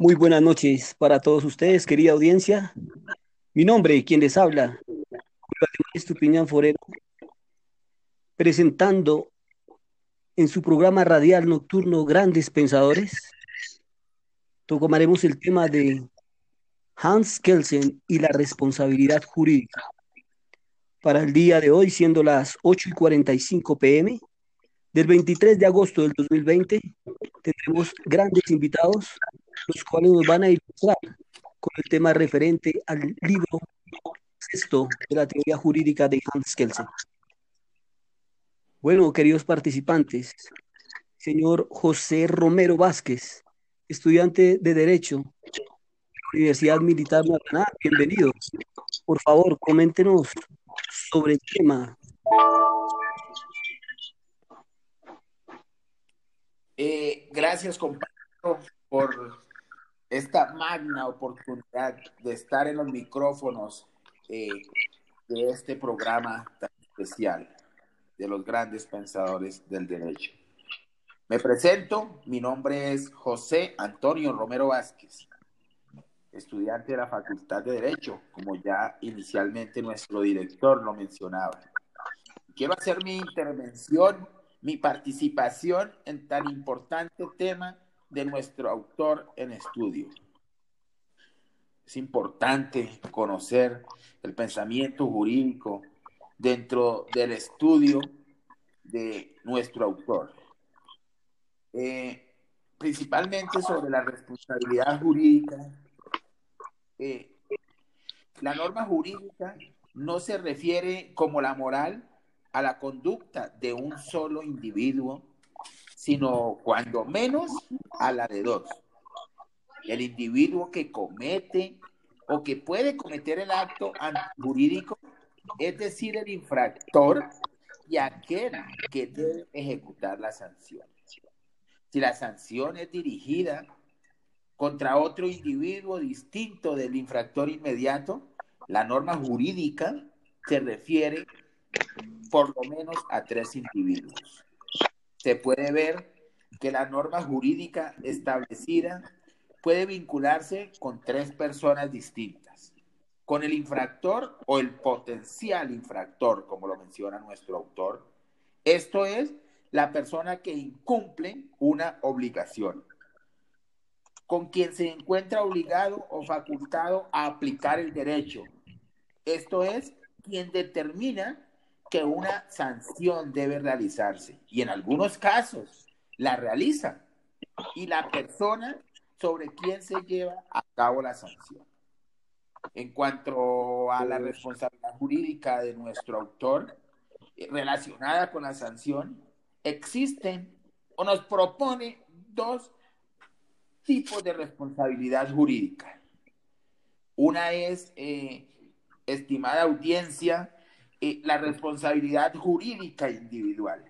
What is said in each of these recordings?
Muy buenas noches para todos ustedes, querida audiencia. Mi nombre, quien les habla, Estupiñán Forero, presentando en su programa radial nocturno Grandes Pensadores, tomaremos el tema de Hans Kelsen y la responsabilidad jurídica. Para el día de hoy, siendo las 8 y 45 pm del 23 de agosto del 2020, tendremos grandes invitados los cuales nos van a ilustrar con el tema referente al libro sexto de la teoría jurídica de Hans Kelsen. Bueno, queridos participantes, señor José Romero Vázquez, estudiante de Derecho Universidad Militar Maraná, bienvenido. Por favor, coméntenos sobre el tema. Eh, gracias, compañero, por esta magna oportunidad de estar en los micrófonos eh, de este programa tan especial de los grandes pensadores del derecho. Me presento, mi nombre es José Antonio Romero Vázquez, estudiante de la Facultad de Derecho, como ya inicialmente nuestro director lo mencionaba. Quiero hacer mi intervención, mi participación en tan importante tema de nuestro autor en estudio. Es importante conocer el pensamiento jurídico dentro del estudio de nuestro autor. Eh, principalmente sobre la responsabilidad jurídica. Eh, la norma jurídica no se refiere como la moral a la conducta de un solo individuo sino cuando menos a la de dos. El individuo que comete o que puede cometer el acto jurídico, es decir, el infractor y aquel que debe ejecutar la sanción. Si la sanción es dirigida contra otro individuo distinto del infractor inmediato, la norma jurídica se refiere por lo menos a tres individuos se puede ver que la norma jurídica establecida puede vincularse con tres personas distintas, con el infractor o el potencial infractor, como lo menciona nuestro autor. Esto es la persona que incumple una obligación, con quien se encuentra obligado o facultado a aplicar el derecho. Esto es quien determina que una sanción debe realizarse y en algunos casos la realiza y la persona sobre quien se lleva a cabo la sanción. En cuanto a la responsabilidad jurídica de nuestro autor eh, relacionada con la sanción, existen o nos propone dos tipos de responsabilidad jurídica. Una es, eh, estimada audiencia, eh, la responsabilidad jurídica individual.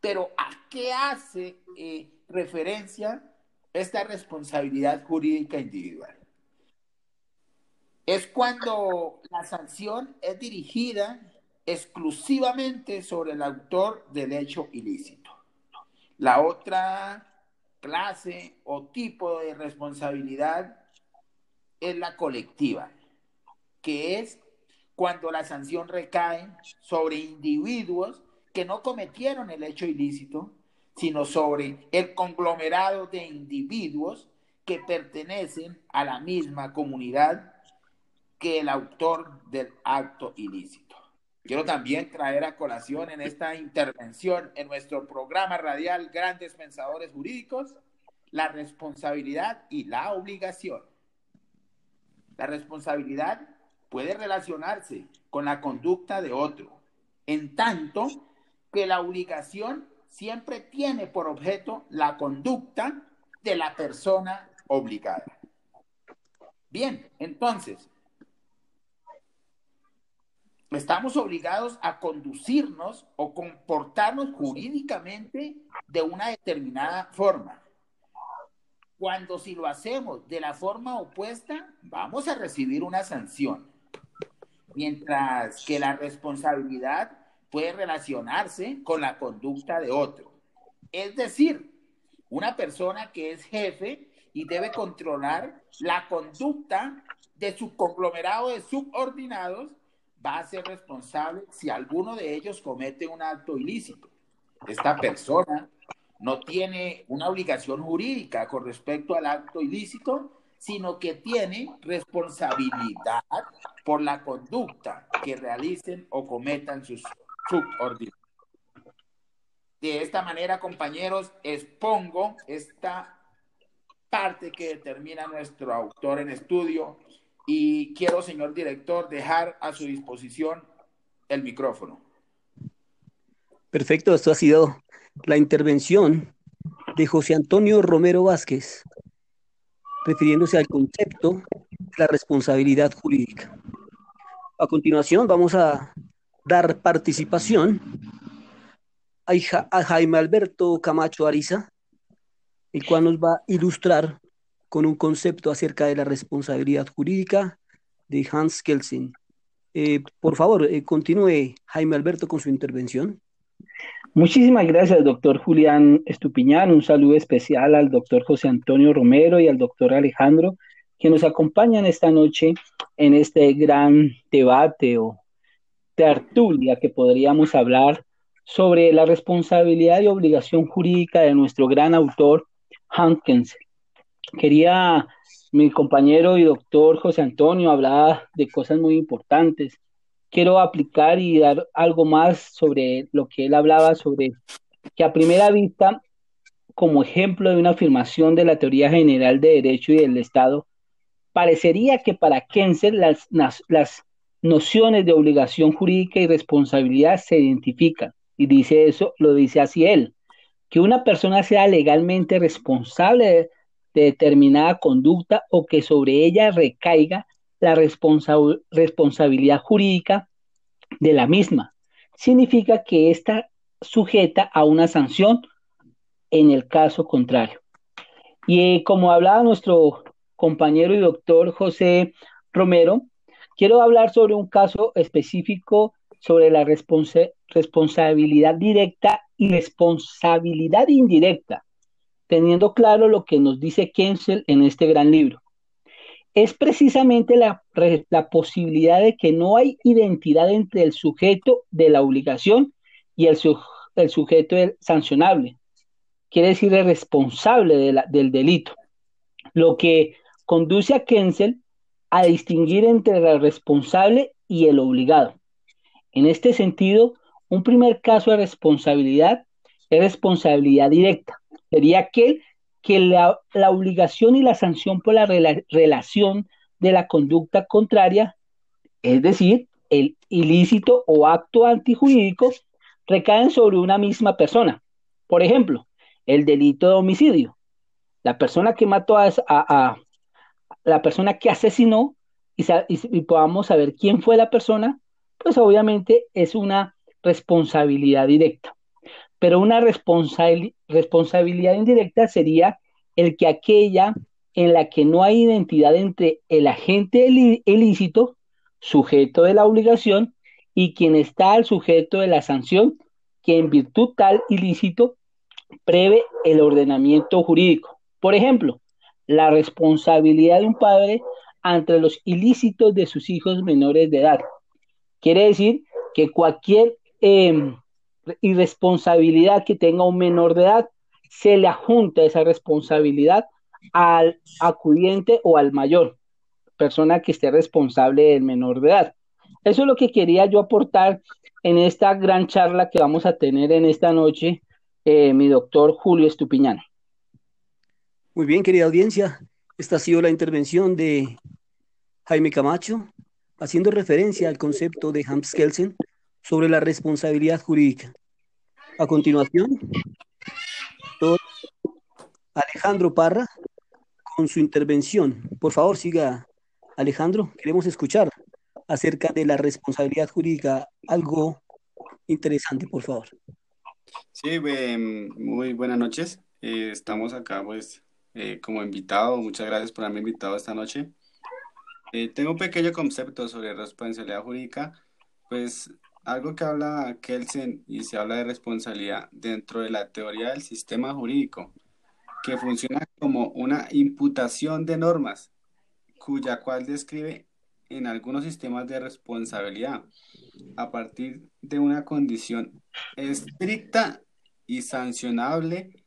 Pero ¿a qué hace eh, referencia esta responsabilidad jurídica individual? Es cuando la sanción es dirigida exclusivamente sobre el autor del hecho ilícito. La otra clase o tipo de responsabilidad es la colectiva, que es cuando la sanción recae sobre individuos que no cometieron el hecho ilícito, sino sobre el conglomerado de individuos que pertenecen a la misma comunidad que el autor del acto ilícito. Quiero también traer a colación en esta intervención en nuestro programa radial Grandes Pensadores Jurídicos la responsabilidad y la obligación. La responsabilidad puede relacionarse con la conducta de otro, en tanto que la obligación siempre tiene por objeto la conducta de la persona obligada. Bien, entonces, estamos obligados a conducirnos o comportarnos jurídicamente de una determinada forma. cuando si lo hacemos de la forma opuesta, vamos a recibir una sanción. Mientras que la responsabilidad puede relacionarse con la conducta de otro. Es decir, una persona que es jefe y debe controlar la conducta de su conglomerado de subordinados va a ser responsable si alguno de ellos comete un acto ilícito. Esta persona no tiene una obligación jurídica con respecto al acto ilícito, sino que tiene responsabilidad por la conducta que realicen o cometan sus subordinados. De esta manera, compañeros, expongo esta parte que determina nuestro autor en estudio y quiero, señor director, dejar a su disposición el micrófono. Perfecto, esto ha sido la intervención de José Antonio Romero Vázquez, refiriéndose al concepto de la responsabilidad jurídica. A continuación vamos a dar participación a Jaime Alberto Camacho Ariza, el cual nos va a ilustrar con un concepto acerca de la responsabilidad jurídica de Hans Kelsen. Eh, por favor, eh, continúe Jaime Alberto con su intervención. Muchísimas gracias, doctor Julián Estupiñán. Un saludo especial al doctor José Antonio Romero y al doctor Alejandro, que nos acompañan esta noche en este gran debate o tertulia que podríamos hablar sobre la responsabilidad y obligación jurídica de nuestro gran autor, Hankins. Quería mi compañero y doctor José Antonio hablar de cosas muy importantes quiero aplicar y dar algo más sobre lo que él hablaba sobre que a primera vista, como ejemplo de una afirmación de la teoría general de derecho y del Estado, parecería que para Kenzel las, las nociones de obligación jurídica y responsabilidad se identifican. Y dice eso, lo dice así él, que una persona sea legalmente responsable de, de determinada conducta o que sobre ella recaiga la responsabilidad jurídica de la misma. Significa que está sujeta a una sanción en el caso contrario. Y eh, como hablaba nuestro compañero y doctor José Romero, quiero hablar sobre un caso específico sobre la responsabilidad directa y responsabilidad indirecta, teniendo claro lo que nos dice Kensel en este gran libro es precisamente la, posibilidad de que no hay identidad entre el sujeto de la obligación y el, sujeto sancionable. Quiere decir el responsable del delito. Lo que conduce a Kensel a distinguir entre el responsable y el obligado. En este sentido, un primer caso de responsabilidad es responsabilidad directa. Sería aquel que la, obligación y la sanción por la relación de la conducta contraria, es decir, el ilícito o acto antijurídico, recaen sobre una misma persona. Por ejemplo, el delito de homicidio. La persona que mató a, la persona que asesinó y, y, podamos saber quién fue la persona, pues obviamente es una responsabilidad directa pero una responsabilidad indirecta sería el que aquella en la que no hay identidad entre el agente ilícito, sujeto de la obligación, y quien está al sujeto de la sanción, que en virtud tal ilícito prevé el ordenamiento jurídico. Por ejemplo, la responsabilidad de un padre ante los ilícitos de sus hijos menores de edad. Quiere decir que cualquier em, irresponsabilidad que tenga un menor de edad, se le adjunta esa responsabilidad al acudiente o al mayor, persona que esté responsable del menor de edad. Eso es lo que quería yo aportar en esta gran charla que vamos a tener en esta noche, eh, mi doctor Julio Estupiñán. Muy bien, querida audiencia, esta ha sido la intervención de Jaime Camacho, haciendo referencia al concepto de Hans Kelsen sobre la responsabilidad jurídica. A continuación, Alejandro Parra con su intervención. Por favor, siga, Alejandro. Queremos escuchar acerca de la responsabilidad jurídica algo interesante, por favor. Sí, muy buenas noches. Eh, estamos acá, pues, eh, como invitado. Muchas gracias por haberme invitado esta noche. Eh, tengo un pequeño concepto sobre responsabilidad jurídica. Pues algo que habla Kelsen y se habla de responsabilidad dentro de la teoría del sistema jurídico, que funciona como una imputación de normas, cuya cual describe en algunos sistemas de responsabilidad a partir de una condición estricta y sancionable,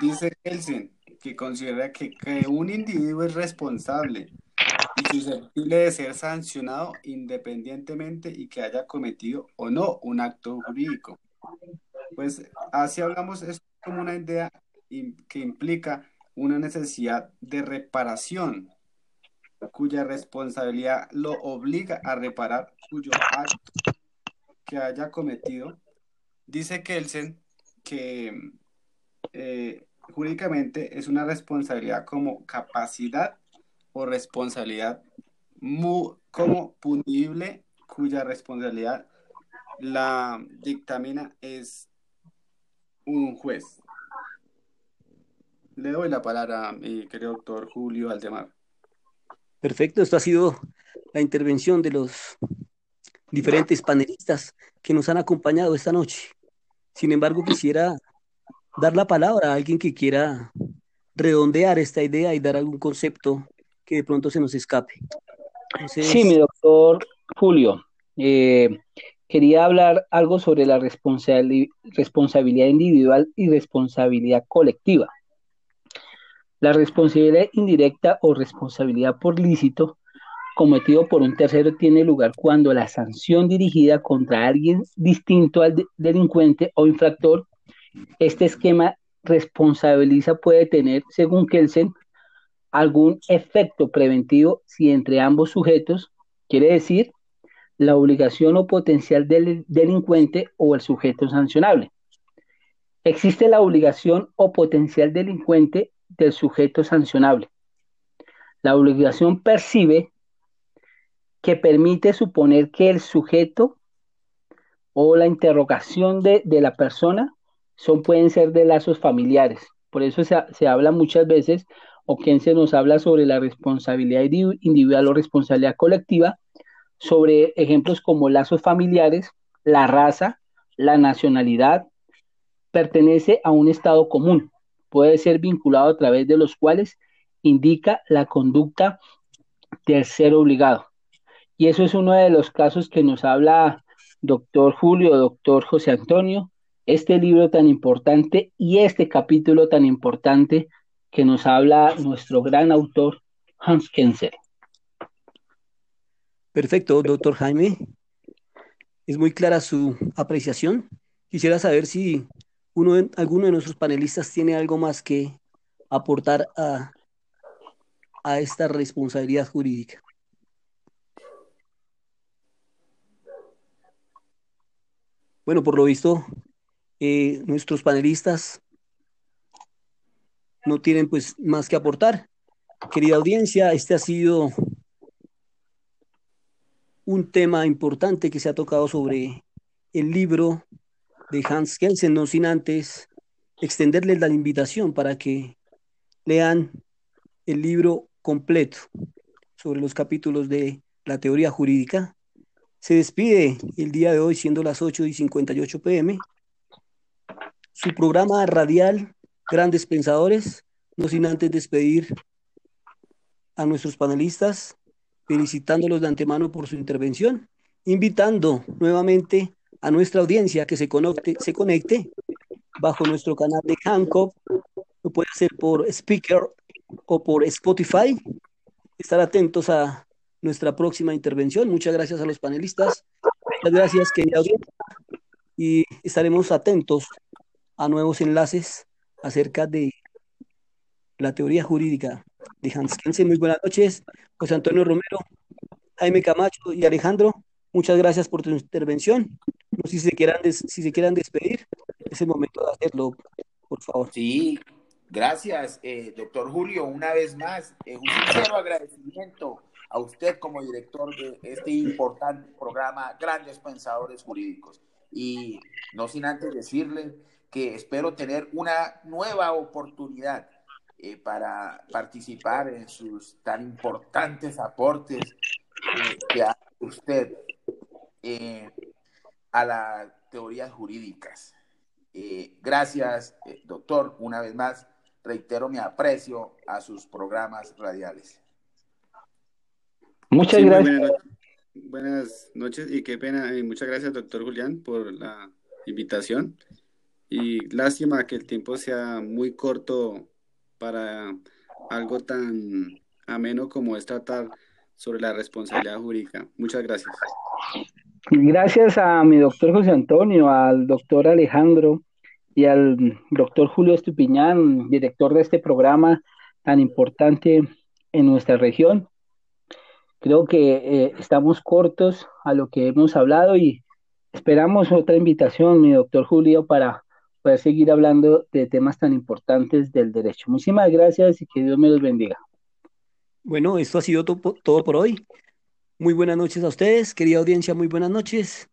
dice Kelsen, que considera que, que un individuo es responsable susceptible de ser sancionado independientemente y que haya cometido o no un acto jurídico. Pues así hablamos, es como una idea que implica una necesidad de reparación cuya responsabilidad lo obliga a reparar cuyo acto que haya cometido. Dice Kelsen que eh, jurídicamente es una responsabilidad como capacidad o responsabilidad como punible cuya responsabilidad la dictamina es un juez. Le doy la palabra a mi querido doctor Julio Aldemar. Perfecto, esto ha sido la intervención de los diferentes panelistas que nos han acompañado esta noche. Sin embargo, quisiera dar la palabra a alguien que quiera redondear esta idea y dar algún concepto que de pronto se nos escape. Sí, mi doctor Julio. Eh, quería hablar algo sobre la responsabilidad individual y responsabilidad colectiva. La responsabilidad indirecta o responsabilidad por lícito cometido por un tercero tiene lugar cuando la sanción dirigida contra alguien distinto al delincuente o infractor, este esquema responsabiliza puede tener, según Kelsen, algún efecto preventivo si entre ambos sujetos, quiere decir, la obligación o potencial del delincuente o el sujeto sancionable. Existe la obligación o potencial delincuente del sujeto sancionable. La obligación percibe que permite suponer que el sujeto o la interrogación de, la persona son, pueden ser de lazos familiares. Por eso se, se habla muchas veces, o quien se nos habla sobre la responsabilidad individual o responsabilidad colectiva, sobre ejemplos como lazos familiares, la raza, la nacionalidad, pertenece a un estado común puede ser vinculado a través de los cuales indica la conducta del ser obligado. Y eso es uno de los casos que nos habla doctor Julio, doctor José Antonio, este libro tan importante y este capítulo tan importante que nos habla nuestro gran autor Hans Kenzer. Perfecto, doctor Jaime. Es muy clara su apreciación. Quisiera saber si uno alguno de nuestros panelistas tiene algo más que aportar a, a esta responsabilidad jurídica. Bueno, por lo visto, eh, nuestros panelistas no tienen pues más que aportar. Querida audiencia, este ha sido un tema importante que se ha tocado sobre el libro de Hans Kelsen, no sin antes extenderles la invitación para que lean el libro completo sobre los capítulos de la teoría jurídica. Se despide el día de hoy, siendo las 8 y 58 pm, su programa radial Grandes Pensadores, no sin antes despedir a nuestros panelistas, felicitándolos de antemano por su intervención, invitando nuevamente a nuestra audiencia que se conecte, se conecte bajo nuestro canal de Hancock, lo puede hacer por Speaker o por Spotify. Estar atentos a nuestra próxima intervención. Muchas gracias a los panelistas. Muchas gracias, querida. Y estaremos atentos a nuevos enlaces acerca de la teoría jurídica de Hans Kelsen. Muy buenas noches, José Antonio Romero, Jaime Camacho y Alejandro. Muchas gracias por tu intervención. No sé si se quieran, si se quieran despedir, es el momento de hacerlo, por favor. Sí, gracias, eh, doctor Julio, una vez más, eh, un sincero agradecimiento a usted como director de este importante programa Grandes Pensadores Jurídicos. Y no sin antes decirle que espero tener una nueva oportunidad eh, para participar en sus tan importantes aportes eh, que hace usted eh, a las teorías jurídicas. gracias, doctor, una vez más, reitero mi aprecio a sus programas radiales. Muchas gracias. Buenas noches y qué pena. Y muchas gracias, doctor Julián, por la invitación. Y lástima que el tiempo sea muy corto para algo tan ameno como es tratar sobre la responsabilidad jurídica. Muchas gracias. Gracias a mi doctor José Antonio, al doctor Alejandro y al doctor Julio Estupiñán, director de este programa tan importante en nuestra región. Creo que eh, estamos cortos a lo que hemos hablado y esperamos otra invitación, mi doctor Julio, para poder seguir hablando de temas tan importantes del derecho. Muchísimas gracias y que Dios me los bendiga. Bueno, esto ha sido todo por hoy. Muy buenas noches a ustedes, querida audiencia, muy buenas noches.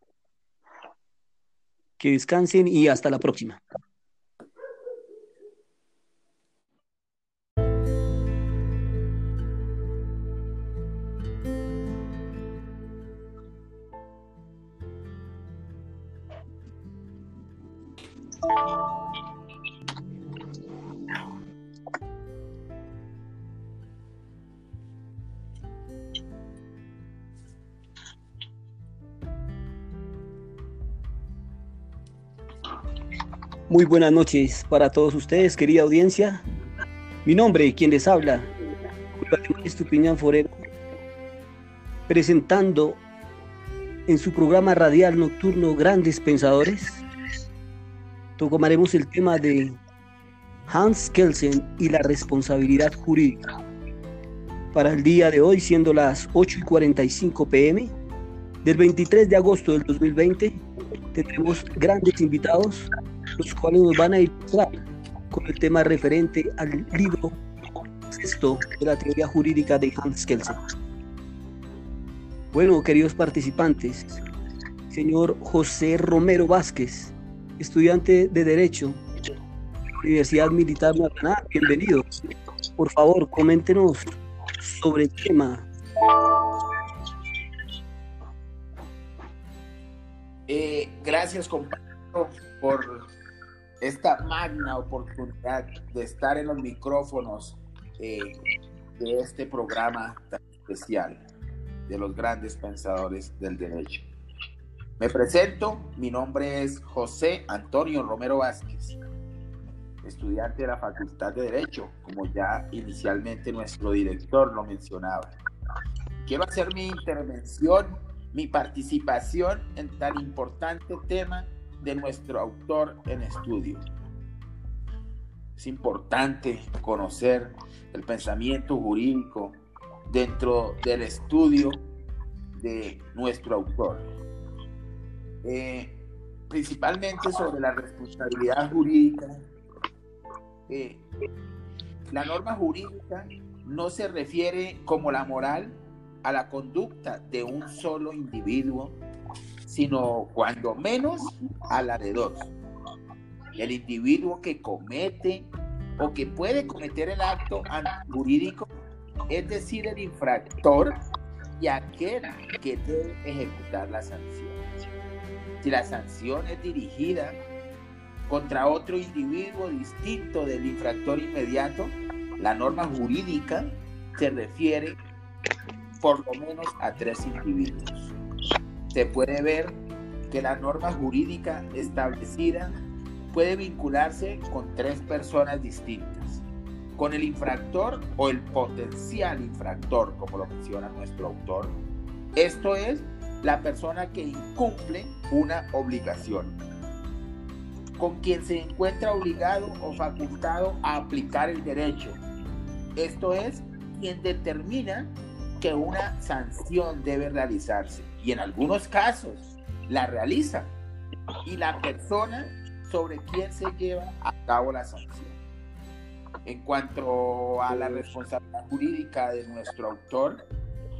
Que descansen y hasta la próxima. Muy buenas noches para todos ustedes, querida audiencia. Mi nombre, quien les habla, Estupiñán Forero, presentando en su programa radial nocturno Grandes Pensadores, tomaremos el tema de Hans Kelsen y la responsabilidad jurídica. Para el día de hoy, siendo las 8 y 45 pm del 23 de agosto del 2020, tendremos grandes invitados los cuales nos van a ilustrar con el tema referente al libro sexto de la teoría jurídica de Hans Kelsen. Bueno, queridos participantes, señor José Romero Vázquez, estudiante de Derecho Universidad Militar Maracaná, bienvenido. Por favor, coméntenos sobre el tema. Eh, gracias, compañero, por esta magna oportunidad de estar en los micrófonos eh, de este programa tan especial de los grandes pensadores del derecho. Me presento, mi nombre es José Antonio Romero Vázquez, estudiante de la Facultad de Derecho, como ya inicialmente nuestro director lo mencionaba. Quiero hacer mi intervención, mi participación en tan importante tema de nuestro autor en estudio. Es importante conocer el pensamiento jurídico dentro del estudio de nuestro autor. Eh, principalmente sobre la responsabilidad jurídica. La norma jurídica no se refiere como la moral a la conducta de un solo individuo sino cuando menos a la de dos. El individuo que comete o que puede cometer el acto jurídico, es decir, el infractor y aquel que debe ejecutar la sanción. Si la sanción es dirigida contra otro individuo distinto del infractor inmediato, la norma jurídica se refiere por lo menos a tres individuos se puede ver que la norma jurídica establecida puede vincularse con tres personas distintas, con el infractor o el potencial infractor, como lo menciona nuestro autor. Esto es la persona que incumple una obligación, con quien se encuentra obligado o facultado a aplicar el derecho. Esto es quien determina que una sanción debe realizarse y en algunos casos la realiza y la persona sobre quien se lleva a cabo la sanción. En cuanto a la responsabilidad jurídica de nuestro autor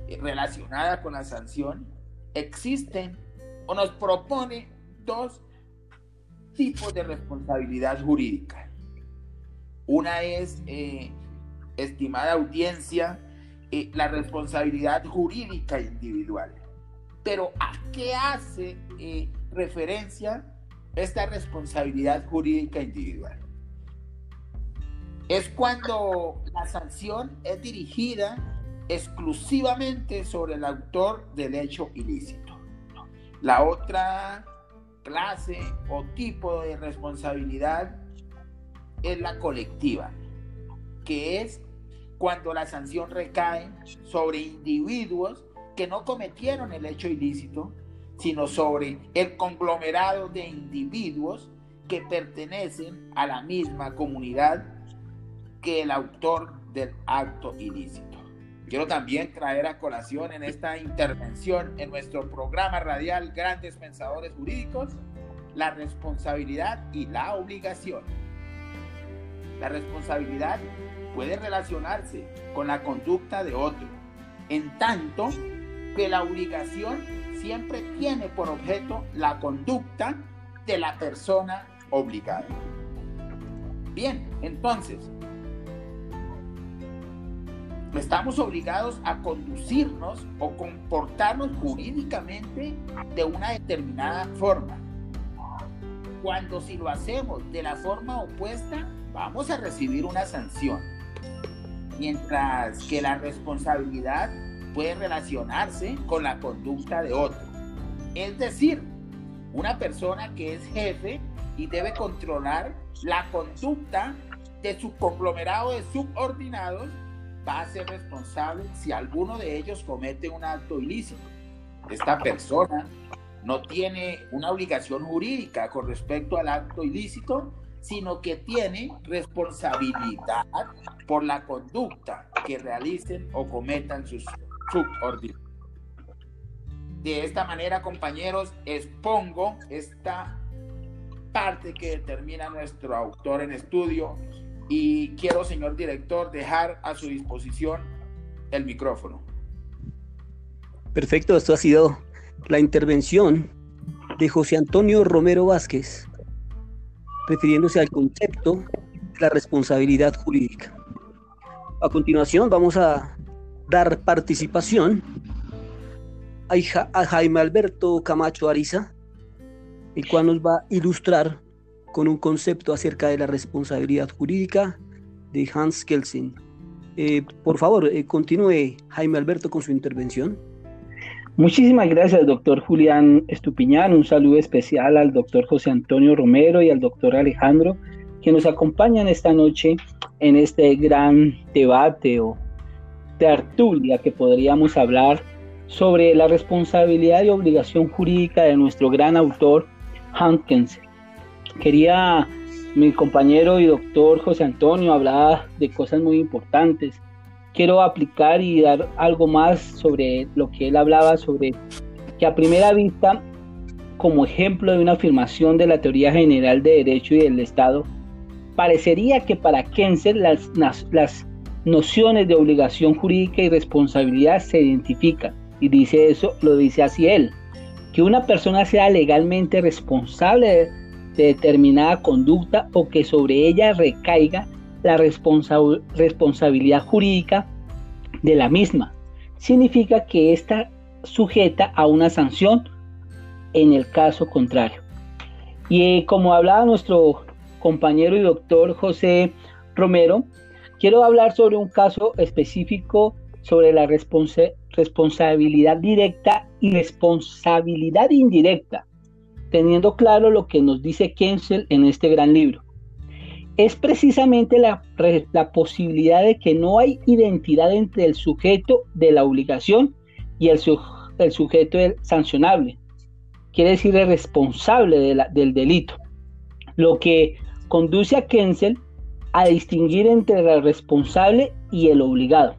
eh, relacionada con la sanción, existen nos propone dos tipos de responsabilidad jurídica. Una es eh, estimada audiencia, eh, la responsabilidad jurídica individual. Pero ¿a qué hace eh, referencia esta responsabilidad jurídica individual? Es cuando la sanción es dirigida exclusivamente sobre el autor del hecho ilícito. La otra clase o tipo de responsabilidad es la colectiva, que es cuando la sanción recae sobre individuos que no cometieron el hecho ilícito, sino sobre el conglomerado de individuos que pertenecen a la misma comunidad que el autor del acto ilícito. Quiero también traer a colación en esta intervención en nuestro programa radial Grandes Pensadores Jurídicos la responsabilidad y la obligación. La responsabilidad puede relacionarse con la conducta de otro, en tanto que la obligación siempre tiene por objeto la conducta de la persona obligada. Bien, entonces, estamos obligados a conducirnos o comportarnos jurídicamente de una determinada forma. Cuando si lo hacemos de la forma opuesta, vamos a recibir una sanción. Mientras que la responsabilidad puede relacionarse con la conducta de otro. Es decir, una persona que es jefe y debe controlar la conducta de su conglomerado de subordinados va a ser responsable si alguno de ellos comete un acto ilícito. Esta persona no tiene una obligación jurídica con respecto al acto ilícito, sino que tiene responsabilidad por la conducta que realicen o cometan sus subordinados. De esta manera, compañeros, expongo esta parte que determina nuestro autor en estudio y quiero, señor director, dejar a su disposición el micrófono. Perfecto, esto ha sido la intervención de José Antonio Romero Vázquez, refiriéndose al concepto de la responsabilidad jurídica. A continuación vamos a dar participación a Jaime Alberto Camacho Ariza, el cual nos va a ilustrar con un concepto acerca de la responsabilidad jurídica de Hans Kelsen. Eh, por favor, eh, continúe Jaime Alberto con su intervención. Muchísimas gracias, doctor Julián Estupiñán. Un saludo especial al doctor José Antonio Romero y al doctor Alejandro, que nos acompañan esta noche en este gran debate o tertulia que podríamos hablar sobre la responsabilidad y obligación jurídica de nuestro gran autor Hans Kelsen. Quería mi compañero y doctor José Antonio hablaba de cosas muy importantes. Quiero aplicar y dar algo más sobre lo que él hablaba sobre que a primera vista, como ejemplo de una afirmación de la teoría general de derecho y del Estado, parecería que para Kensel las, las nociones de obligación jurídica y responsabilidad se identifican. Y dice eso, lo dice así él, que una persona sea legalmente responsable de de determinada conducta o que sobre ella recaiga la responsabilidad jurídica de la misma. Significa que está sujeta a una sanción en el caso contrario. Y eh, como hablaba nuestro compañero y doctor José Romero, quiero hablar sobre un caso específico sobre la responsabilidad directa y responsabilidad indirecta teniendo claro lo que nos dice Kensel en este gran libro. Es precisamente la, posibilidad de que no hay identidad entre el sujeto de la obligación y el, sujeto sancionable, quiere decir el responsable del delito, lo que conduce a Kensel a distinguir entre el responsable y el obligado.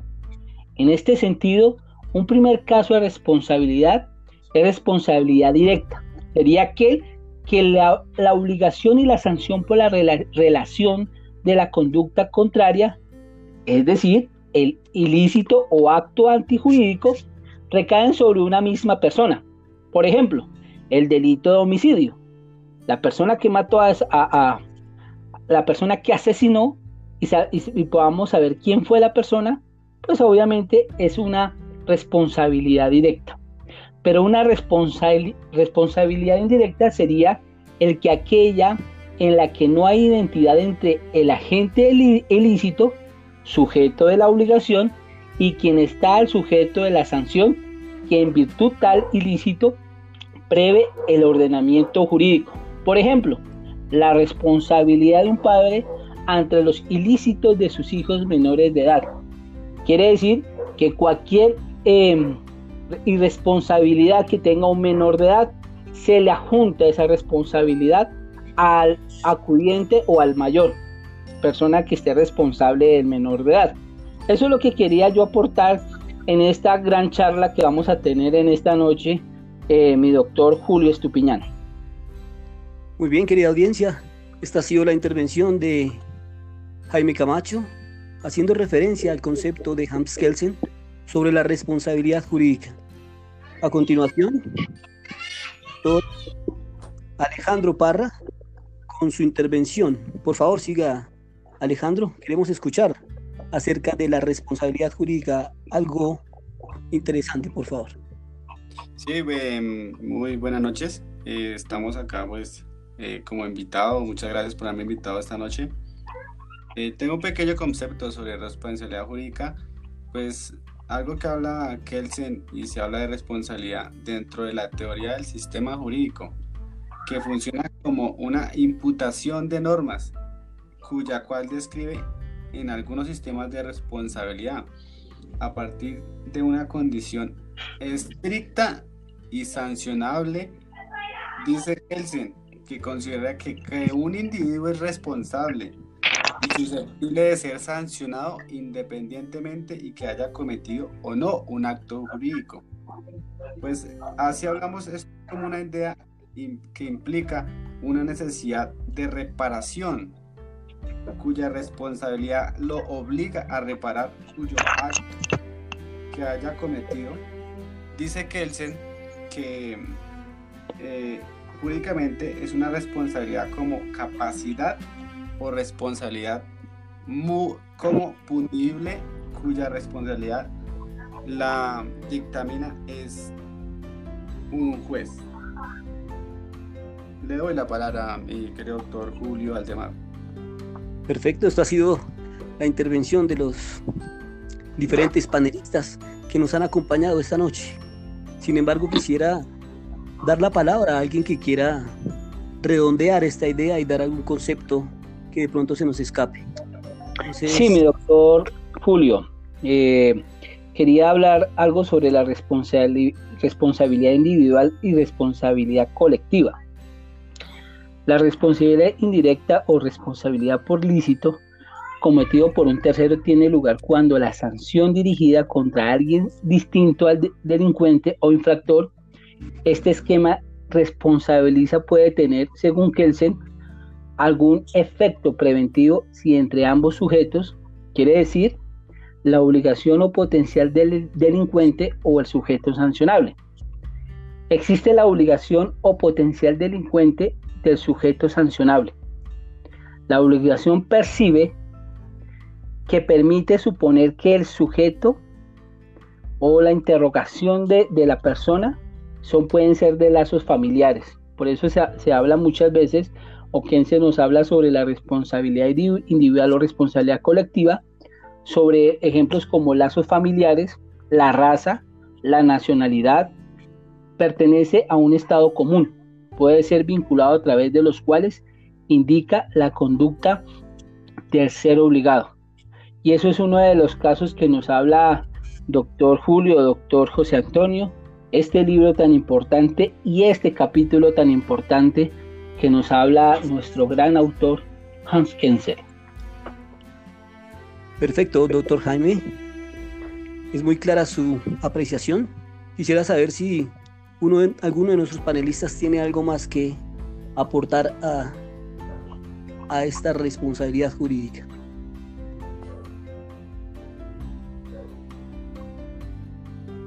En este sentido, un primer caso de responsabilidad es responsabilidad directa, sería aquel que la, obligación y la sanción por la relación de la conducta contraria, es decir, el ilícito o acto antijurídico, recaen sobre una misma persona. Por ejemplo, el delito de homicidio. La persona que mató a, a la persona que asesinó y, podamos saber quién fue la persona, pues obviamente es una responsabilidad directa. Pero una responsabilidad indirecta sería el que aquella en la que no hay identidad entre el agente ilícito, sujeto de la obligación, y quien está al sujeto de la sanción, que en virtud tal ilícito prevé el ordenamiento jurídico. Por ejemplo, la responsabilidad de un padre ante los ilícitos de sus hijos menores de edad. Quiere decir que cualquier em, irresponsabilidad que tenga un menor de edad, se le adjunta esa responsabilidad al acudiente o al mayor, persona que esté responsable del menor de edad. Eso es lo que quería yo aportar en esta gran charla que vamos a tener en esta noche, eh, mi doctor Julio Estupiñán. Muy bien, querida audiencia, esta ha sido la intervención de Jaime Camacho, haciendo referencia al concepto de Hans Kelsen sobre la responsabilidad jurídica. A continuación, Alejandro Parra con su intervención. Por favor, siga Alejandro, queremos escuchar acerca de la responsabilidad jurídica algo interesante, por favor. Sí, muy buenas noches. Eh, estamos acá pues eh, como invitado. Muchas gracias por haberme invitado esta noche. Eh, tengo un pequeño concepto sobre responsabilidad jurídica, pues algo que habla Kelsen y se habla de responsabilidad dentro de la teoría del sistema jurídico, que funciona como una imputación de normas, cuya cual describe en algunos sistemas de responsabilidad a partir de una condición estricta y sancionable, dice Kelsen, que considera que, que un individuo es responsable susceptible de ser sancionado independientemente y que haya cometido o no un acto jurídico. Pues así hablamos, es como una idea que implica una necesidad de reparación cuya responsabilidad lo obliga a reparar cuyo acto que haya cometido. Dice Kelsen que eh, jurídicamente es una responsabilidad como capacidad responsabilidad como punible cuya responsabilidad la dictamina es un juez. Le doy la palabra a mi querido doctor Julio Aldemar. Perfecto, esto ha sido la intervención de los diferentes panelistas que nos han acompañado esta noche. Sin embargo, quisiera dar la palabra a alguien que quiera redondear esta idea y dar algún concepto que de pronto se nos escape. Sí, mi doctor Julio. Eh, quería hablar algo sobre la responsabilidad individual y responsabilidad colectiva. La responsabilidad indirecta o responsabilidad por lícito cometido por un tercero tiene lugar cuando la sanción dirigida contra alguien distinto al delincuente o infractor, este esquema responsabiliza puede tener, según Kelsen, algún efecto preventivo si entre ambos sujetos, quiere decir, la obligación o potencial del delincuente o el sujeto sancionable. Existe la obligación o potencial delincuente del sujeto sancionable. La obligación percibe que permite suponer que el sujeto o la interrogación de, la persona son, pueden ser de lazos familiares. Por eso se, se habla muchas veces o quien se nos habla sobre la responsabilidad individual o responsabilidad colectiva, sobre ejemplos como lazos familiares, la raza, la nacionalidad, pertenece a un estado común, puede ser vinculado a través de los cuales indica la conducta del ser obligado. Y eso es uno de los casos que nos habla doctor Julio, doctor José Antonio, este libro tan importante y este capítulo tan importante que nos habla nuestro gran autor Hans Kenzer. Perfecto, doctor Jaime. Es muy clara su apreciación. Quisiera saber si uno alguno de nuestros panelistas tiene algo más que aportar a, a esta responsabilidad jurídica.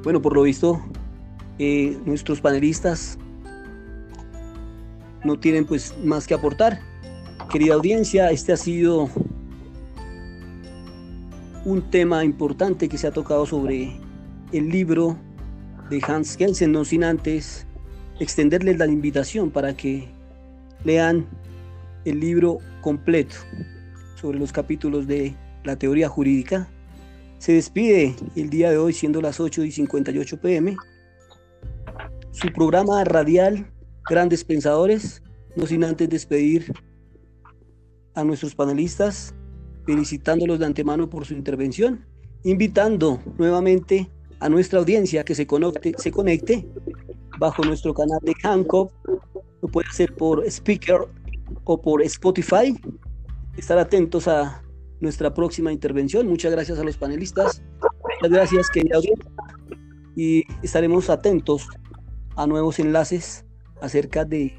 Bueno, por lo visto, eh, nuestros panelistas no tienen pues más que aportar. Querida audiencia, este ha sido un tema importante que se ha tocado sobre el libro de Hans Kelsen, no sin antes extenderles la invitación para que lean el libro completo sobre los capítulos de la teoría jurídica. Se despide el día de hoy siendo las 8 y 58 pm. Su programa radial Grandes Pensadores, no sin antes despedir a nuestros panelistas, felicitándolos de antemano por su intervención, invitando nuevamente a nuestra audiencia que se conecte, se conecte bajo nuestro canal de Hancock, lo puede hacer por Speaker o por Spotify. Estar atentos a nuestra próxima intervención. Muchas gracias a los panelistas. Muchas gracias, querida audiencia. Y estaremos atentos a nuevos enlaces acerca de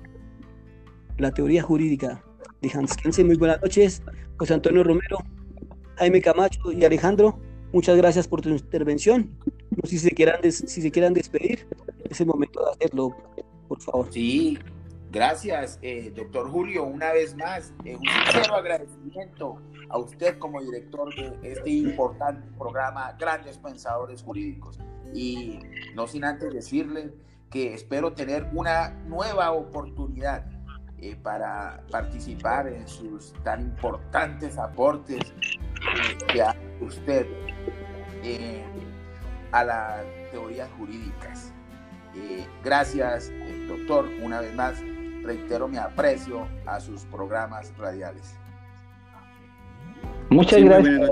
la teoría jurídica de Hans Kelsen. Muy buenas noches, José Antonio Romero, Jaime Camacho y Alejandro. Muchas gracias por tu intervención. No sé si se quieran, si se quieran despedir. Es el momento de hacerlo, por favor. Sí, gracias, eh, doctor Julio. Una vez más, eh, un sincero agradecimiento a usted como director de este importante programa Grandes Pensadores Jurídicos. Y no sin antes decirle que espero tener una nueva oportunidad eh, para participar en sus tan importantes aportes que hace usted a las teorías jurídicas. Eh, gracias, eh, doctor, una vez más, reitero mi aprecio a sus programas radiales. Muchas gracias.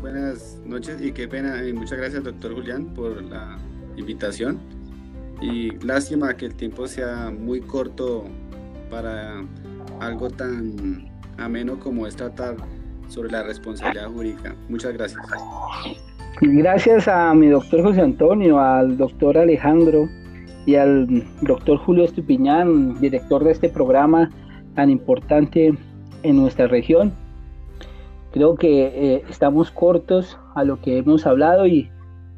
Buenas, noches y qué pena, y muchas gracias, doctor Julián, por la invitación. Y lástima que el tiempo sea muy corto para algo tan ameno como es tratar sobre la responsabilidad jurídica. Muchas gracias. Gracias a mi doctor José Antonio, al doctor Alejandro y al doctor Julio Estupiñán, director de este programa tan importante en nuestra región. Creo que eh, estamos cortos a lo que hemos hablado y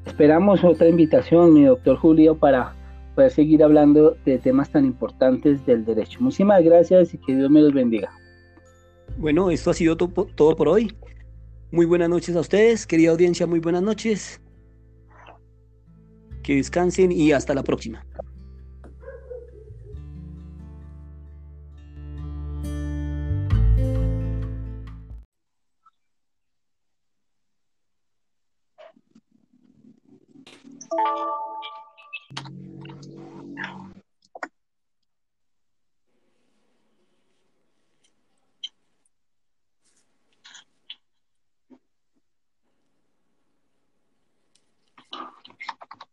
esperamos otra invitación, mi doctor Julio, para poder seguir hablando de temas tan importantes del derecho. Muchísimas gracias y que Dios me los bendiga. Bueno, esto ha sido todo por hoy. Muy buenas noches a ustedes, querida audiencia, muy buenas noches. Que descansen y hasta la próxima.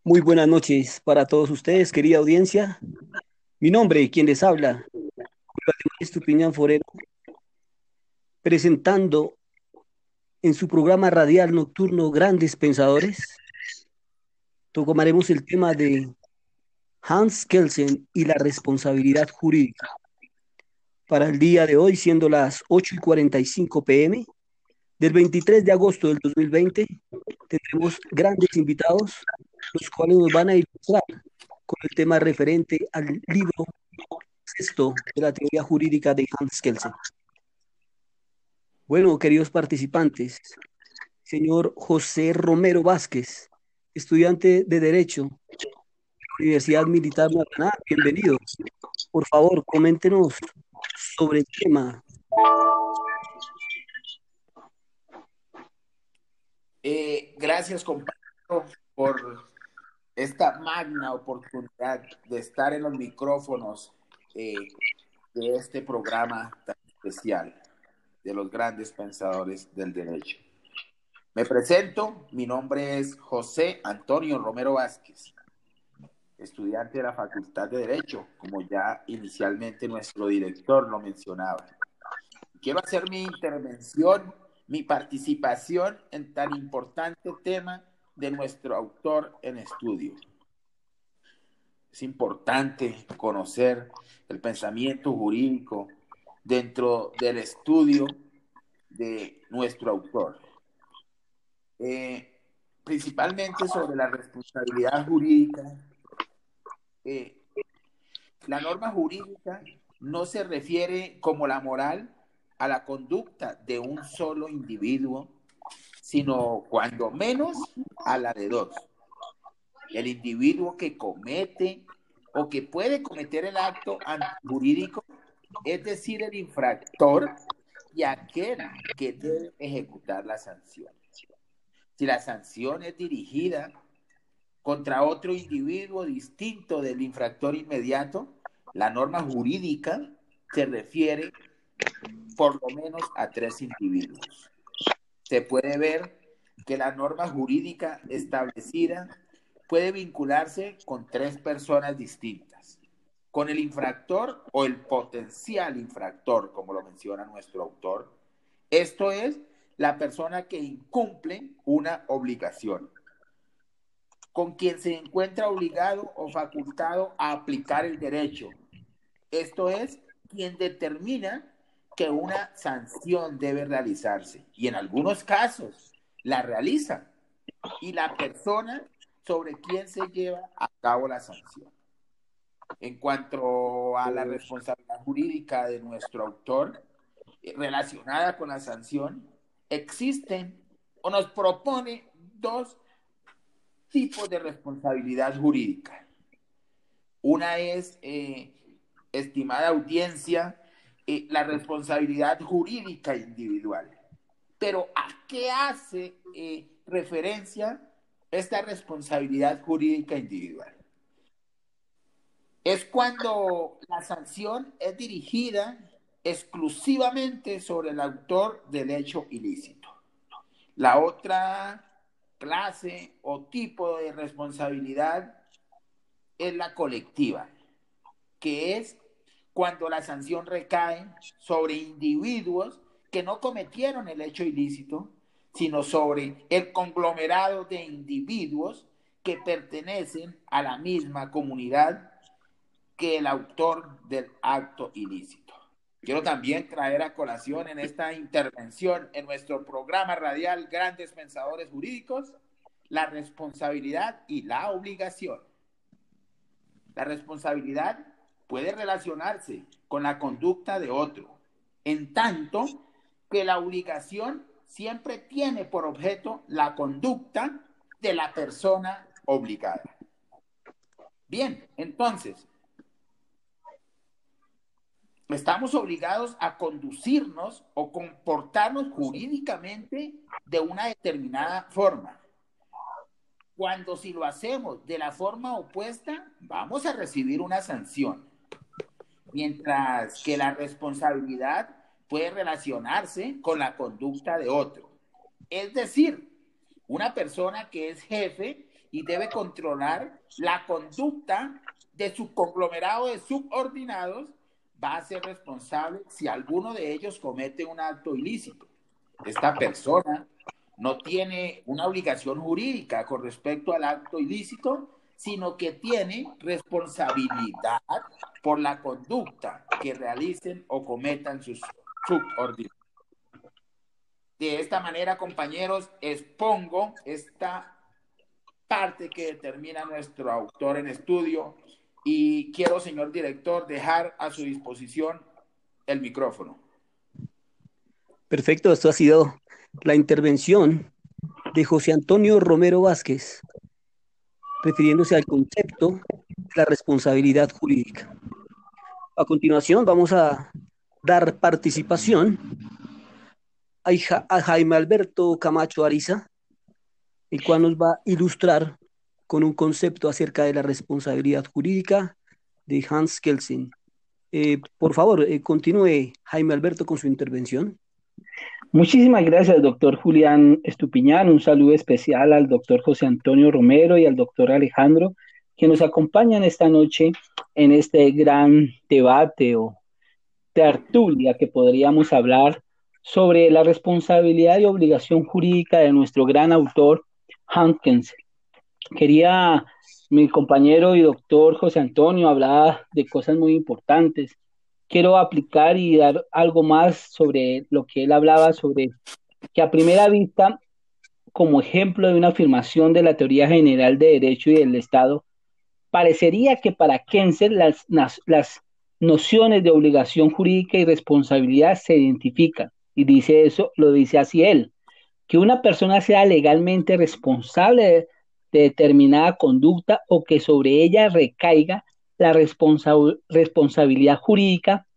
Muy buenas noches para todos ustedes, querida audiencia. Mi nombre, quien les habla, Estupiñán Forero, presentando en su programa radial nocturno Grandes Pensadores, tomaremos el tema de Hans Kelsen y la responsabilidad jurídica. Para el día de hoy, siendo las 8 y 45 pm, del 23 de agosto del 2020, tendremos grandes invitados los cuales nos van a ilustrar con el tema referente al libro sexto de la teoría jurídica de Hans Kelsen. Bueno, queridos participantes, señor José Romero Vázquez, estudiante de Derecho de la Universidad Militar Maraná, bienvenido. Por favor, coméntenos sobre el tema. Eh, gracias, compañero, por esta magna oportunidad de estar en los micrófonos eh, de este programa tan especial de los grandes pensadores del derecho. Me presento, mi nombre es José Antonio Romero Vázquez, estudiante de la Facultad de Derecho, como ya inicialmente nuestro director lo mencionaba. Quiero hacer mi intervención, mi participación en tan importante tema de nuestro autor en estudio. Es importante conocer el pensamiento jurídico dentro del estudio de nuestro autor. Eh, principalmente sobre la responsabilidad jurídica. Eh, la norma jurídica no se refiere como la moral a la conducta de un solo individuo sino cuando menos a la de dos. El individuo que comete o que puede cometer el acto jurídico, es decir, el infractor y aquel que debe ejecutar la sanción. Si la sanción es dirigida contra otro individuo distinto del infractor inmediato, la norma jurídica se refiere por lo menos a tres individuos. Se puede ver que la norma jurídica establecida puede vincularse con tres personas distintas, con el infractor o el potencial infractor, como lo menciona nuestro autor. Esto es la persona que incumple una obligación, con quien se encuentra obligado o facultado a aplicar el derecho. Esto es quien determina que una sanción debe realizarse y en algunos casos la realiza y la persona sobre quien se lleva a cabo la sanción. En cuanto a la responsabilidad jurídica de nuestro autor eh, relacionada con la sanción, existen o nos propone dos tipos de responsabilidad jurídica. Una es, eh, estimada audiencia, eh, la responsabilidad jurídica individual. Pero ¿a qué hace eh, referencia esta responsabilidad jurídica individual? Es cuando la sanción es dirigida exclusivamente sobre el autor del hecho ilícito. La otra clase o tipo de responsabilidad es la colectiva, que es cuando la sanción recae sobre individuos que no cometieron el hecho ilícito, sino sobre el conglomerado de individuos que pertenecen a la misma comunidad que el autor del acto ilícito. Quiero también traer a colación en esta intervención en nuestro programa radial Grandes Pensadores Jurídicos la responsabilidad y la obligación. La responsabilidad puede relacionarse con la conducta de otro, en tanto que la obligación siempre tiene por objeto la conducta de la persona obligada. Bien, entonces, estamos obligados a conducirnos o comportarnos jurídicamente de una determinada forma. Cuando si lo hacemos de la forma opuesta, vamos a recibir una sanción. Mientras que la responsabilidad puede relacionarse con la conducta de otro. Es decir, una persona que es jefe y debe controlar la conducta de su conglomerado de subordinados va a ser responsable si alguno de ellos comete un acto ilícito. Esta persona no tiene una obligación jurídica con respecto al acto ilícito, sino que tiene responsabilidad por la conducta que realicen o cometan sus subordinados. De esta manera, compañeros, expongo esta parte que determina nuestro autor en estudio y quiero, señor director, dejar a su disposición el micrófono. Perfecto, esto ha sido la intervención de José Antonio Romero Vázquez, refiriéndose al concepto de la responsabilidad jurídica. A continuación vamos a dar participación a Jaime Alberto Camacho Ariza, el cual nos va a ilustrar con un concepto acerca de la responsabilidad jurídica de Hans Kelsen. Eh, por favor, eh, continúe Jaime Alberto con su intervención. Muchísimas gracias, doctor Julián Estupiñán. Un saludo especial al doctor José Antonio Romero y al doctor Alejandro, que nos acompañan esta noche en este gran debate o tertulia que podríamos hablar sobre la responsabilidad y obligación jurídica de nuestro gran autor, Hans Kelsen quería, mi compañero y doctor José Antonio hablaba de cosas muy importantes. Quiero aplicar y dar algo más sobre lo que él hablaba sobre que a primera vista, como ejemplo de una afirmación de la teoría general de derecho y del Estado, parecería que para Kenser las, las nociones de obligación jurídica y responsabilidad se identifican. Y dice eso, lo dice así él. que una persona sea legalmente responsable de, determinada conducta o que sobre ella recaiga la responsabilidad jurídica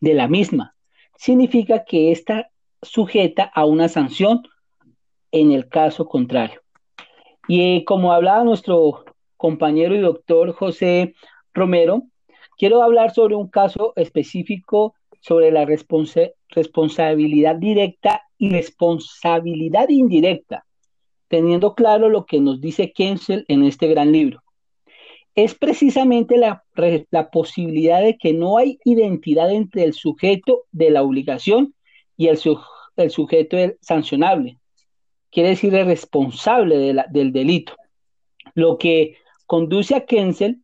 de la misma. Significa que está sujeta a una sanción en el caso contrario. Y eh, como hablaba nuestro compañero y doctor José Romero, quiero hablar sobre un caso específico sobre la responsabilidad directa y responsabilidad indirecta, teniendo claro lo que nos dice Kensel en este gran libro. Es precisamente la, la posibilidad de que no hay identidad entre el sujeto de la obligación y el, el sujeto sancionable, quiere decir el responsable del delito, lo que conduce a Kensel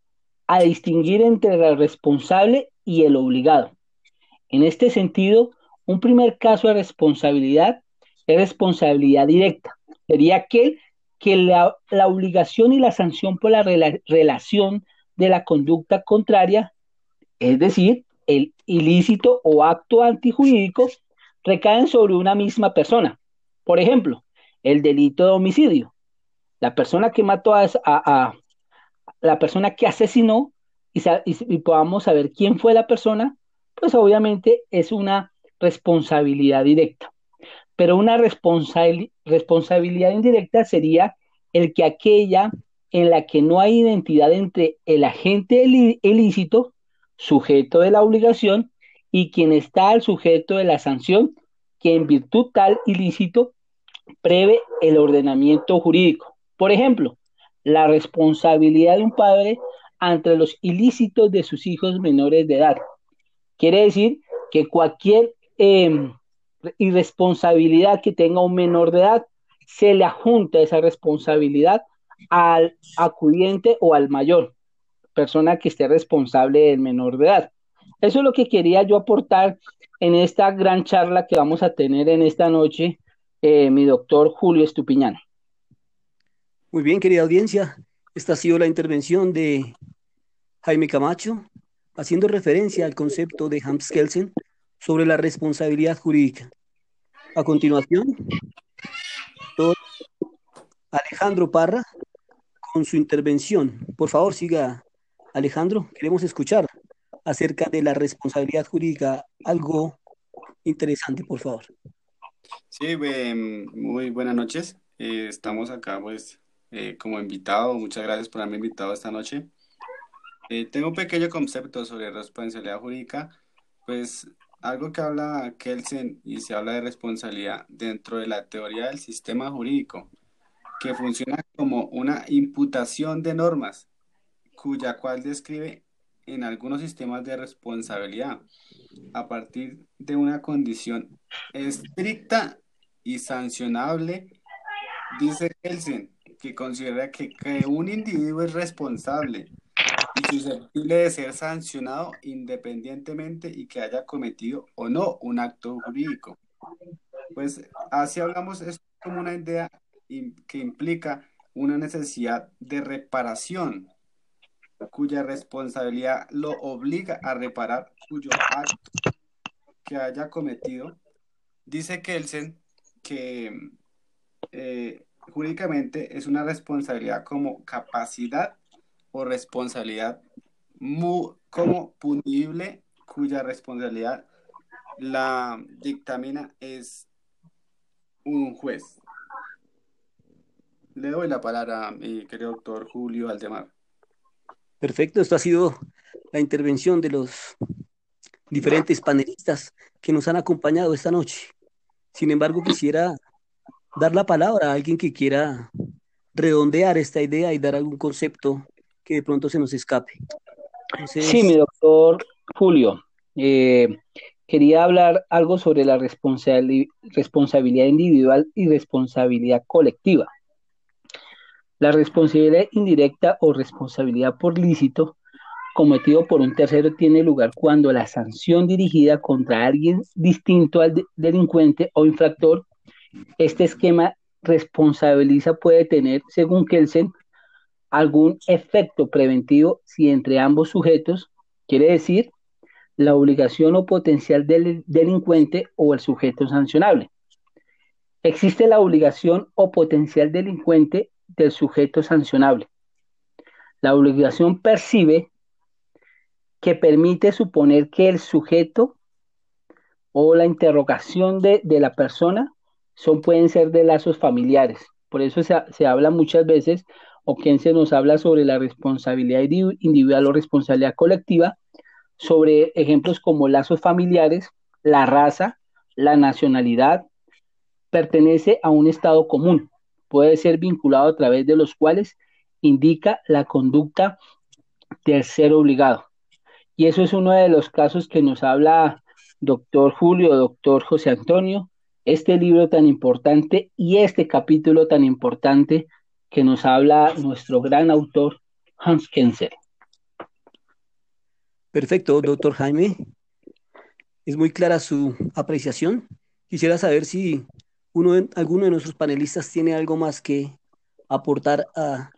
a distinguir entre el responsable y el obligado. En este sentido, un primer caso de responsabilidad es responsabilidad directa. Sería aquel que la, obligación y la sanción por la relación de la conducta contraria, es decir, el ilícito o acto antijurídico, recaen sobre una misma persona. Por ejemplo, el delito de homicidio. La persona que mató a, la persona que asesinó y, podamos saber quién fue la persona, pues obviamente es una responsabilidad directa. Pero una responsabilidad indirecta sería el que aquella en la que no hay identidad entre el agente ilícito, sujeto de la obligación, y quien está al sujeto de la sanción, que en virtud tal ilícito prevé el ordenamiento jurídico. Por ejemplo, la responsabilidad de un padre ante los ilícitos de sus hijos menores de edad. Quiere decir que cualquier em, irresponsabilidad que tenga un menor de edad, se le adjunta esa responsabilidad al acudiente o al mayor, persona que esté responsable del menor de edad. Eso es lo que quería yo aportar en esta gran charla que vamos a tener en esta noche eh, mi doctor Julio Estupiñán. Muy bien, querida audiencia. Esta ha sido la intervención de Jaime Camacho, haciendo referencia al concepto de Hans Kelsen sobre la responsabilidad jurídica. A continuación, Alejandro Parra con su intervención. Por favor, siga, Alejandro. Queremos escuchar acerca de la responsabilidad jurídica algo interesante, por favor. Sí, muy buenas noches. Eh, estamos acá pues eh, como invitado. Muchas gracias por haberme invitado esta noche. Eh, tengo un pequeño concepto sobre responsabilidad jurídica. Pues algo que habla Kelsen y se habla de responsabilidad dentro de la teoría del sistema jurídico, que funciona como una imputación de normas, cuya cual describe en algunos sistemas de responsabilidad a partir de una condición estricta y sancionable, dice Kelsen, que considera que, un individuo es responsable y susceptible de ser sancionado independientemente y que haya cometido o no un acto jurídico. Pues así hablamos, es como una idea que implica una necesidad de reparación cuya responsabilidad lo obliga a reparar cuyo acto que haya cometido. Dice Kelsen que eh, jurídicamente es una responsabilidad como capacidad o responsabilidad como punible cuya responsabilidad la dictamina es un juez. Le doy la palabra a mi querido doctor Julio Aldemar. Perfecto, esto ha sido la intervención de los diferentes panelistas que nos han acompañado esta noche. Sin embargo, quisiera dar la palabra a alguien que quiera redondear esta idea y dar algún concepto que de pronto se nos escape. Sí, mi doctor Julio. Eh, quería hablar algo sobre la responsabilidad individual y responsabilidad colectiva. La responsabilidad indirecta o responsabilidad por lícito cometido por un tercero tiene lugar cuando la sanción dirigida contra alguien distinto al delincuente o infractor, este esquema responsabiliza puede tener, según Kelsen, algún efecto preventivo si entre ambos sujetos, quiere decir, la obligación o potencial del delincuente o el sujeto sancionable existe la obligación o potencial delincuente del sujeto sancionable. La obligación percibe que permite suponer que el sujeto o la interrogación de, la persona son, pueden ser de lazos familiares. Por eso se, se habla muchas veces, o quien se nos habla sobre la responsabilidad individual o responsabilidad colectiva, sobre ejemplos como lazos familiares, la raza, la nacionalidad, pertenece a un estado común, puede ser vinculado a través de los cuales indica la conducta del ser obligado. Y eso es uno de los casos que nos habla doctor Julio, doctor José Antonio, este libro tan importante y este capítulo tan importante que nos habla nuestro gran autor Hans Kenzer. Perfecto, doctor Jaime. Es muy clara su apreciación. Quisiera saber si uno, alguno de nuestros panelistas tiene algo más que aportar a,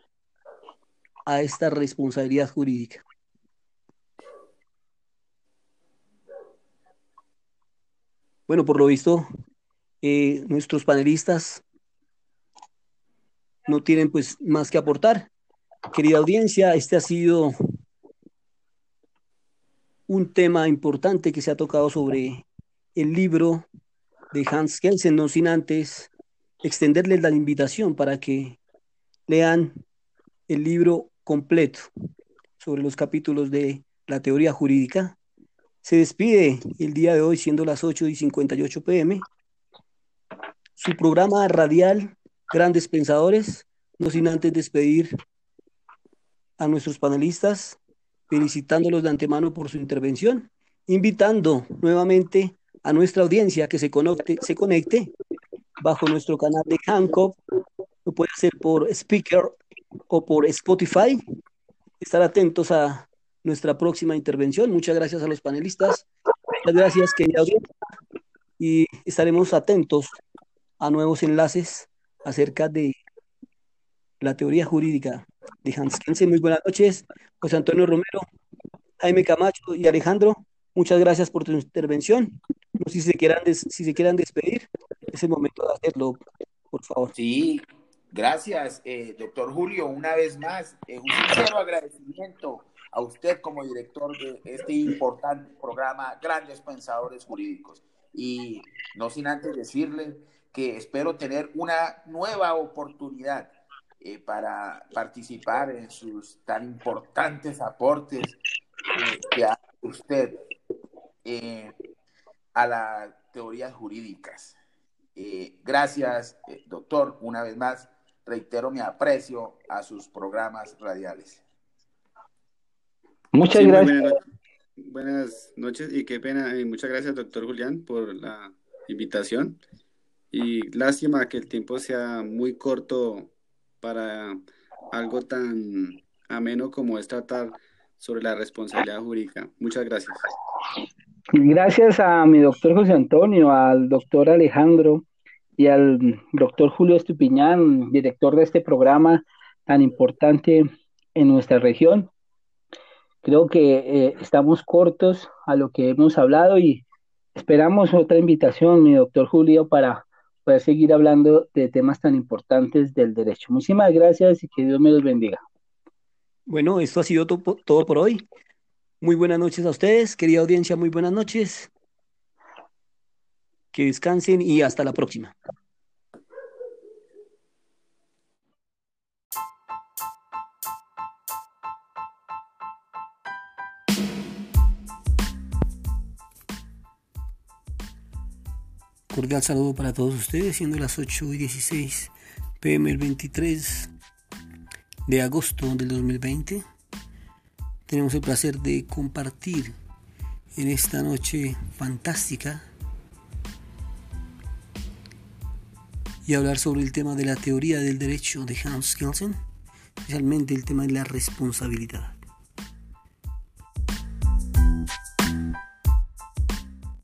a esta responsabilidad jurídica. Bueno, por lo visto, eh, nuestros panelistas no tienen pues más que aportar. Querida audiencia, este ha sido un tema importante que se ha tocado sobre el libro de Hans Kelsen, no sin antes extenderles la invitación para que lean el libro completo sobre los capítulos de la teoría jurídica. Se despide el día de hoy, siendo las 8 y 58 pm, su programa radial Grandes Pensadores, no sin antes despedir a nuestros panelistas, felicitándolos de antemano por su intervención, invitando nuevamente a nuestra audiencia que se conecte, se conecte bajo nuestro canal de Hancock, lo puede hacer por Speaker o por Spotify. Estar atentos a nuestra próxima intervención. Muchas gracias a los panelistas. Muchas gracias, querida. Y estaremos atentos a nuevos enlaces acerca de la teoría jurídica de Hans Kensen. Muy buenas noches, José Antonio Romero, Jaime Camacho y Alejandro. Muchas gracias por tu intervención. No sé si se quieran, si se quieran despedir, es el momento de hacerlo, por favor. Sí, gracias, eh, doctor Julio, una vez más, eh, un sincero agradecimiento a usted como director de este importante programa Grandes Pensadores Jurídicos. Y no sin antes decirle que espero tener una nueva oportunidad eh, para participar en sus tan importantes aportes que hace usted a las teorías jurídicas. Eh, gracias, eh, doctor. Una vez más, reitero mi aprecio a sus programas radiales. Muchas gracias. Buenas, noches y qué pena. Y muchas gracias, doctor Julián, por la invitación. Y lástima que el tiempo sea muy corto para algo tan ameno como es tratar sobre la responsabilidad jurídica. Muchas gracias. Gracias a mi doctor José Antonio, al doctor Alejandro y al doctor Julio Estupiñán, director de este programa tan importante en nuestra región. Creo que eh, estamos cortos a lo que hemos hablado y esperamos otra invitación, mi doctor Julio, para poder seguir hablando de temas tan importantes del derecho. Muchísimas gracias y que Dios me los bendiga. Bueno, esto ha sido todo por hoy. Muy buenas noches a ustedes, querida audiencia, muy buenas noches. Que descansen y hasta la próxima. Cordial saludo para todos ustedes, siendo las 8 y 16 pm el 23 de agosto del 2020 tenemos el placer de compartir en esta noche fantástica y hablar sobre el tema de la teoría del derecho de Hans Kelsen, especialmente el tema de la responsabilidad.